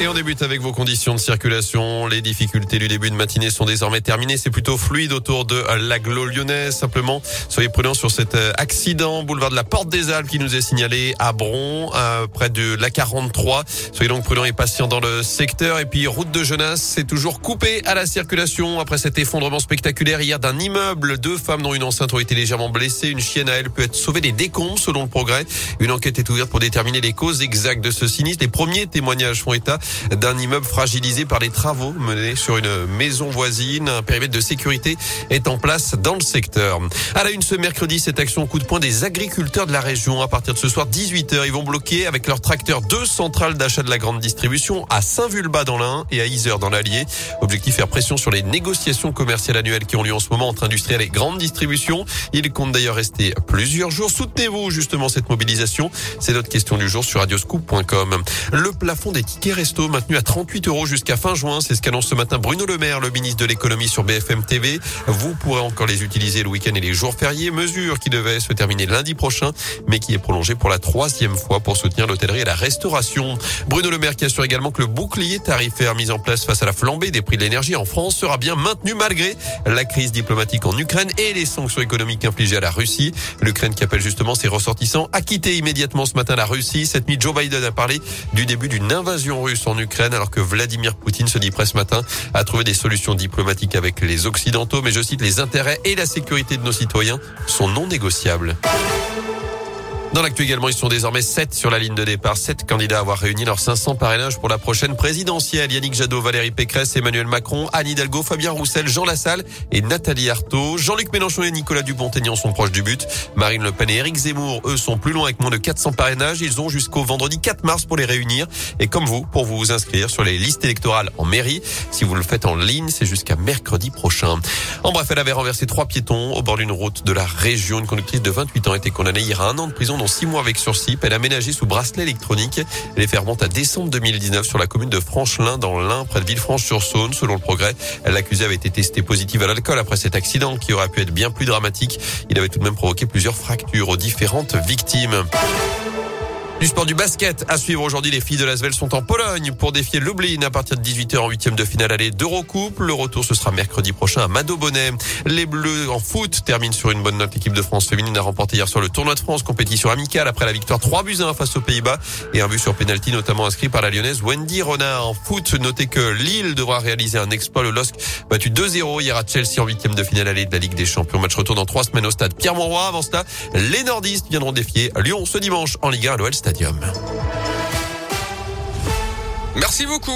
Et on débute avec vos conditions de circulation. Les difficultés du début de matinée sont désormais terminées. C'est plutôt fluide autour de l'aglo lyonnais. Simplement, soyez prudents sur cet euh, accident boulevard de la Porte des Alpes qui nous est signalé à Bron, euh, près de la 43. Soyez donc prudents et patients dans le secteur. Et puis, route de Genasse, c'est toujours coupé à la circulation après cet effondrement spectaculaire hier d'un immeuble. Deux femmes dont une enceinte ont été légèrement blessées. Une chienne à elle peut être sauvée des décombres selon le progrès. Une enquête est ouverte pour déterminer les causes exactes de ce sinistre. Les premiers témoignages font état d'un immeuble fragilisé par les travaux menés sur une maison voisine. Un périmètre de sécurité est en place dans le secteur. À la une ce mercredi, cette action coup de poing des agriculteurs de la région. À partir de ce soir, 18h, ils vont bloquer avec leur tracteur deux centrales d'achat de la grande distribution à Saint-Vulbas dans l'Ain et à Isère dans l'Allier. Objectif faire pression sur les négociations commerciales annuelles qui ont lieu en ce moment entre industriels et grandes distributions. Ils comptent d'ailleurs rester plusieurs jours. Soutenez-vous justement cette mobilisation C'est notre question du jour sur radioscoop.com. Le plafond des tickets maintenu à 38 euros jusqu'à fin juin. C'est ce qu'annonce ce matin Bruno Le Maire, le ministre de l'économie sur BFM TV. Vous pourrez encore les utiliser le week-end et les jours fériés. Mesure qui devait se terminer lundi prochain, mais qui est prolongée pour la troisième fois pour soutenir l'hôtellerie et la restauration. Bruno Le Maire qui assure également que le bouclier tarifaire mis en place face à la flambée des prix de l'énergie en France sera bien maintenu malgré la crise diplomatique en Ukraine et les sanctions économiques infligées à la Russie. L'Ukraine qui appelle justement ses ressortissants à quitter immédiatement ce matin la Russie. Cette nuit, Joe Biden a parlé du début d'une invasion russe en Ukraine alors que Vladimir Poutine se dit prêt ce matin à trouver des solutions diplomatiques avec les Occidentaux. Mais je cite, les intérêts et la sécurité de nos citoyens sont non négociables. Dans l'actu également, ils sont désormais 7 sur la ligne de départ. 7 candidats à avoir réuni leurs 500 parrainages pour la prochaine présidentielle. Yannick Jadot, Valérie Pécresse, Emmanuel Macron, Anne Hidalgo, Fabien Roussel, Jean Lassalle et Nathalie Arthaud. Jean-Luc Mélenchon et Nicolas Dupont-Aignan sont proches du but. Marine Le Pen et Éric Zemmour, eux, sont plus loin avec moins de 400 parrainages. Ils ont jusqu'au vendredi 4 mars pour les réunir. Et comme vous, pour vous inscrire sur les listes électorales en mairie. Si vous le faites en ligne, c'est jusqu'à mercredi prochain. En bref, elle avait renversé trois piétons au bord d'une route de la région. Une conductrice de 28 ans a été condamnée hier à un an de prison six mois avec sursis. Elle aménagé sous bracelet électronique. Les remontent à décembre 2019 sur la commune de Franchelin dans l'Ain, près de Villefranche-sur-Saône. Selon le progrès, l'accusé avait été testé positif à l'alcool après cet accident qui aurait pu être bien plus dramatique. Il avait tout de même provoqué plusieurs fractures aux différentes victimes. Du sport du basket à suivre aujourd'hui, les filles de Lasvel sont en Pologne pour défier Lublin à partir de 18h en huitième de finale aller d'Eurocoupe. Le retour ce sera mercredi prochain à Mado Bonnet. Les Bleus en foot terminent sur une bonne note. L'équipe de France féminine a remporté hier sur le tournoi de France, compétition amicale après la victoire 3 buts 1 face aux Pays-Bas et un but sur penalty notamment inscrit par la lyonnaise Wendy Renard. En foot, notez que Lille devra réaliser un exploit. Le LOSC battu 2-0 hier à Chelsea en huitième de finale aller de la Ligue des Champions. Match retour dans trois semaines au stade Pierre-Mauroy. Avant cela, les nordistes viendront défier Lyon ce dimanche en Ligue 1 à Merci beaucoup.